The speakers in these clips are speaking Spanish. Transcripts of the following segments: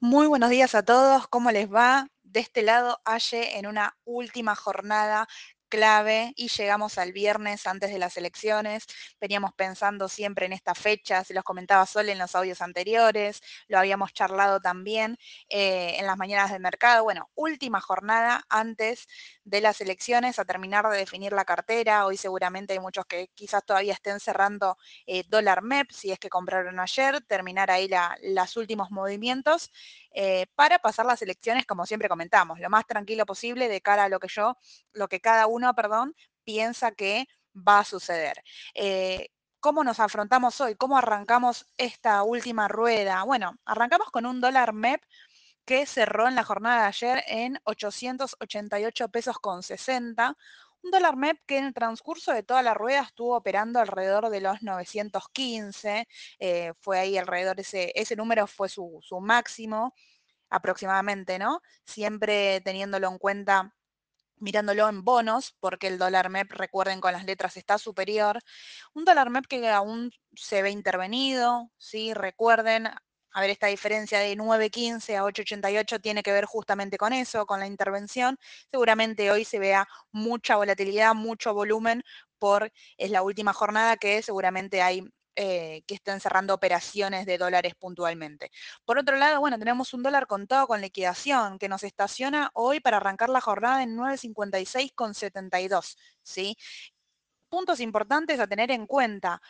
Muy buenos días a todos, ¿cómo les va? De este lado, Aye, en una última jornada clave y llegamos al viernes antes de las elecciones. Veníamos pensando siempre en esta fecha, se los comentaba Sol en los audios anteriores, lo habíamos charlado también eh, en las mañanas del mercado. Bueno, última jornada antes de las elecciones a terminar de definir la cartera. Hoy seguramente hay muchos que quizás todavía estén cerrando eh, dólar MEP, si es que compraron ayer, terminar ahí los últimos movimientos. Eh, para pasar las elecciones, como siempre comentamos, lo más tranquilo posible de cara a lo que yo, lo que cada uno, perdón, piensa que va a suceder. Eh, ¿Cómo nos afrontamos hoy? ¿Cómo arrancamos esta última rueda? Bueno, arrancamos con un dólar MEP que cerró en la jornada de ayer en 888 pesos con 60, un dólar MEP que en el transcurso de toda la rueda estuvo operando alrededor de los 915, eh, fue ahí alrededor, ese, ese número fue su, su máximo aproximadamente, ¿no? Siempre teniéndolo en cuenta mirándolo en bonos, porque el dólar MEP, recuerden, con las letras está superior. Un dólar MEP que aún se ve intervenido, ¿sí? Recuerden, a ver, esta diferencia de 9.15 a 8.88 tiene que ver justamente con eso, con la intervención. Seguramente hoy se vea mucha volatilidad, mucho volumen, por es la última jornada que seguramente hay eh, que estén cerrando operaciones de dólares puntualmente. Por otro lado, bueno, tenemos un dólar contado con liquidación que nos estaciona hoy para arrancar la jornada en 9.56,72, ¿sí? Puntos importantes a tener en cuenta.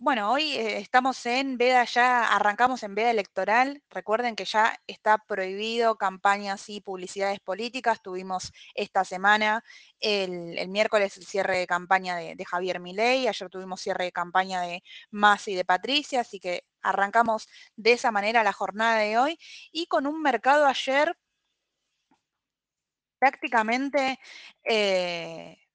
Bueno, hoy eh, estamos en veda ya, arrancamos en veda electoral. Recuerden que ya está prohibido campañas y publicidades políticas. Tuvimos esta semana, el, miércoles, el cierre de campaña de, Javier Milei. Ayer tuvimos cierre de campaña de Masi y de Patricia. Así que arrancamos de esa manera la jornada de hoy y con un mercado ayer prácticamente... Eh,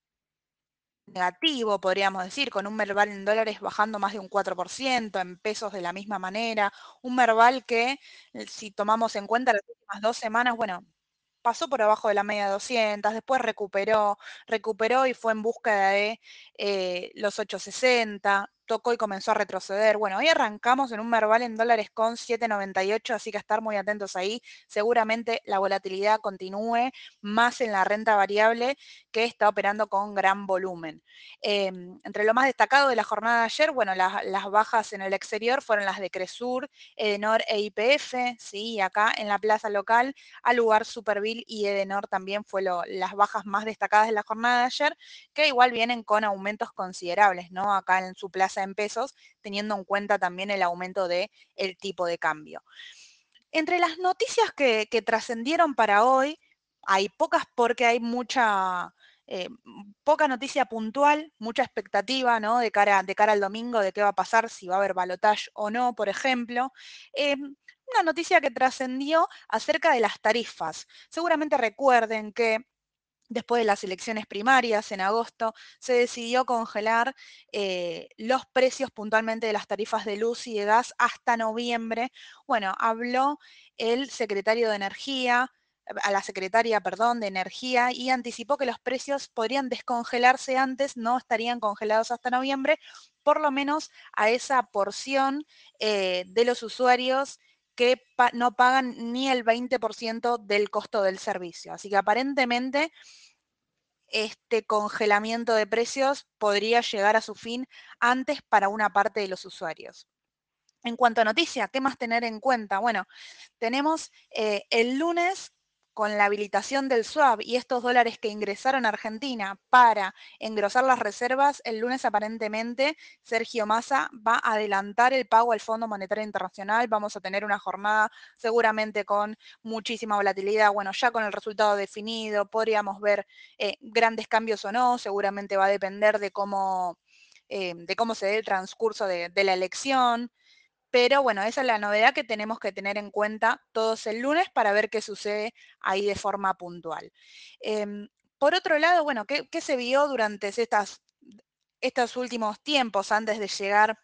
negativo, podríamos decir, con un Merval en dólares bajando más de un 4%, en pesos de la misma manera, un Merval que eh, si tomamos en cuenta las últimas dos semanas, bueno, pasó por abajo de la media de 200, después recuperó, recuperó y fue en búsqueda de eh, los 860, tocó y comenzó a retroceder. Bueno, hoy arrancamos en un Merval en dólares con 7,98, así que estar muy atentos ahí. Seguramente la volatilidad continúe más en la renta variable que está operando con gran volumen. Em, entre lo más destacado de la jornada de ayer, bueno, las bajas en el exterior fueron las de Cresur, Edenor e IPF, sí, acá en la plaza local, al lugar Superville y Edenor también fue las bajas más destacadas de la jornada de ayer, que igual vienen con aumentos considerables, ¿no? Acá en su plaza en pesos, teniendo en cuenta también el aumento del el tipo de cambio. Entre las noticias que, trascendieron para hoy, hay pocas porque hay mucha, eh, poca noticia puntual, mucha expectativa ¿no? de, cara, de cara al domingo de qué va a pasar, si va a haber balotaje o no, por ejemplo. Eh, una noticia que trascendió acerca de las tarifas. Seguramente recuerden que después de las elecciones primarias en agosto, se decidió congelar eh, los precios puntualmente de las tarifas de luz y de gas hasta noviembre. Bueno, habló el secretario de Energía, a la secretaria, perdón, de Energía y anticipó que los precios podrían descongelarse antes, no estarían congelados hasta noviembre, por lo menos a esa porción eh, de los usuarios que no pagan ni el 20% del costo del servicio. Así que aparentemente este congelamiento de precios podría llegar a su fin antes para una parte de los usuarios. En cuanto a noticias, ¿qué más tener en cuenta? Bueno, tenemos eh, el lunes con la habilitación del swap y estos dólares que ingresaron a Argentina para engrosar las reservas, el lunes aparentemente Sergio Massa va a adelantar el pago al Fondo Monetario Internacional. Vamos a tener una jornada seguramente con muchísima volatilidad. Bueno, ya con el resultado definido, podríamos ver eh, grandes cambios o no. Seguramente va a depender de cómo, eh, de cómo se dé el transcurso de la elección. Pero bueno, esa es la novedad que tenemos que tener en cuenta todos el lunes para ver qué sucede ahí de forma puntual. Em, por otro lado, bueno, ¿qué, se vio durante estas, estos últimos tiempos antes de llegar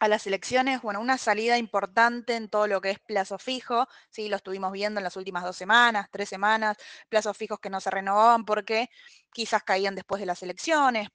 a las elecciones, bueno, una salida importante en todo lo que es plazo fijo, sí, lo estuvimos viendo en las últimas dos semanas, tres semanas, plazos fijos que no se renovaban porque quizás caían después de las elecciones,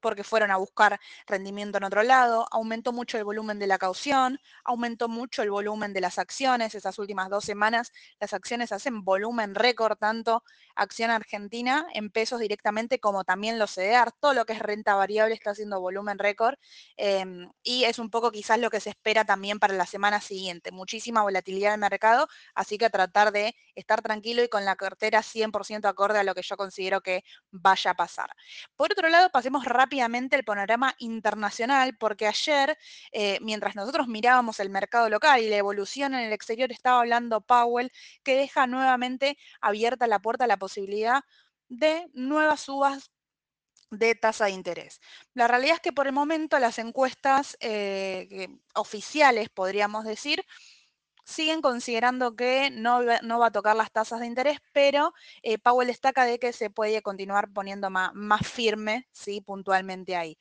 porque fueron a buscar rendimiento en otro lado, aumentó mucho el volumen de la caución, aumentó mucho el volumen de las acciones, esas últimas dos semanas las acciones hacen volumen récord, tanto acción argentina en pesos directamente como también los CDR, todo lo que es renta variable está haciendo volumen récord em, y es un poco quizás lo que se espera también para la semana siguiente, muchísima volatilidad del mercado, así que tratar de estar tranquilo y con la cartera 100% acorde a lo que yo considero que vaya a pasar. Por otro lado, pasemos rápidamente al panorama internacional, porque ayer, eh, mientras nosotros mirábamos el mercado local y la evolución en el exterior, estaba hablando Powell, que deja nuevamente abierta la puerta la posibilidad de nuevas subas de tasa de interés. La realidad es que por el momento las encuestas eh, oficiales, podríamos decir, siguen considerando que no, no, va a tocar las tasas de interés, pero eh, Powell destaca de que se puede continuar poniendo más, más firme, ¿sí? puntualmente ahí.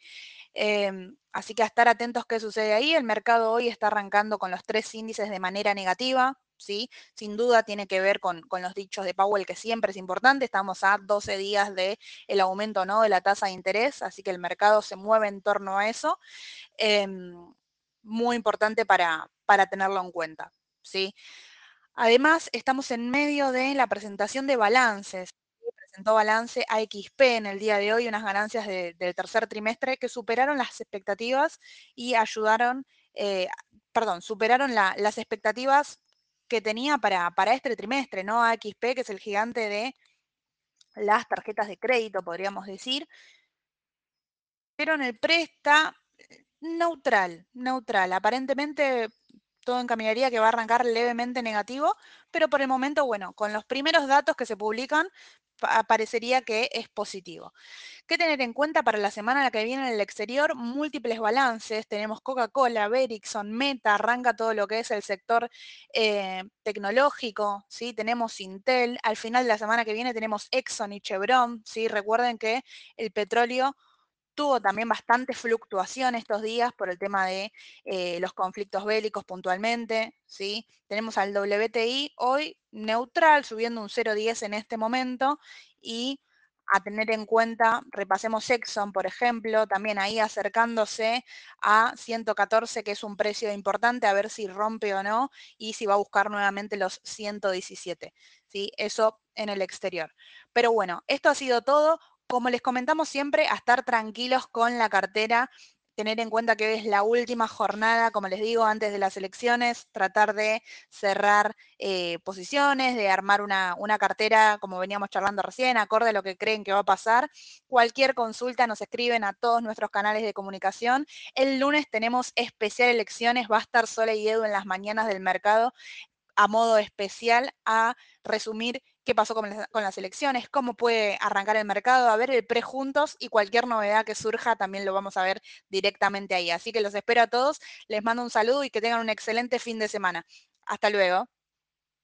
Em, así que a estar atentos qué sucede ahí. El mercado hoy está arrancando con los tres índices de manera negativa, ¿sí? Sin duda tiene que ver con, con, los dichos de Powell, que siempre es importante. Estamos a 12 días del el aumento ¿no? de la tasa de interés, así que el mercado se mueve en torno a eso. Eh, muy importante para, para tenerlo en cuenta. ¿Sí? Además, estamos en medio de la presentación de balances. Presentó balance AXP en el día de hoy, unas ganancias de, del tercer trimestre que superaron las expectativas y ayudaron, eh, perdón, superaron la, las expectativas que tenía para, para este trimestre, ¿no? AXP, que es el gigante de las tarjetas de crédito, podríamos decir. Pero en el presta neutral, neutral. Aparentemente todo encaminaría que va a arrancar levemente negativo, pero por el momento, bueno, con los primeros datos que se publican, parecería que es positivo. ¿Qué tener en cuenta para la semana que viene en el exterior? Múltiples balances, tenemos Coca-Cola, Vericsson, Meta, arranca todo lo que es el sector eh, tecnológico, ¿sí? tenemos Intel, al final de la semana que viene tenemos Exxon y Chevron, ¿sí? recuerden que el petróleo tuvo también bastante fluctuación estos días por el tema de eh, los conflictos bélicos puntualmente, ¿sí? Tenemos al WTI hoy neutral, subiendo un 0,10 en este momento y a tener en cuenta, repasemos Exxon, por ejemplo, también ahí acercándose a 114, que es un precio importante, a ver si rompe o no, y si va a buscar nuevamente los 117, ¿sí? Eso en el exterior. Pero bueno, esto ha sido todo como les comentamos siempre, a estar tranquilos con la cartera, tener en cuenta que es la última jornada, como les digo, antes de las elecciones, tratar de cerrar eh, posiciones, de armar una, una, cartera, como veníamos charlando recién, acorde a lo que creen que va a pasar. Cualquier consulta nos escriben a todos nuestros canales de comunicación. El lunes tenemos especial elecciones, va a estar Sole y Edu en las mañanas del mercado a modo especial a resumir qué pasó con las, elecciones, cómo puede arrancar el mercado, a ver el pre juntos y cualquier novedad que surja también lo vamos a ver directamente ahí. Así que los espero a todos, les mando un saludo y que tengan un excelente fin de semana. Hasta luego.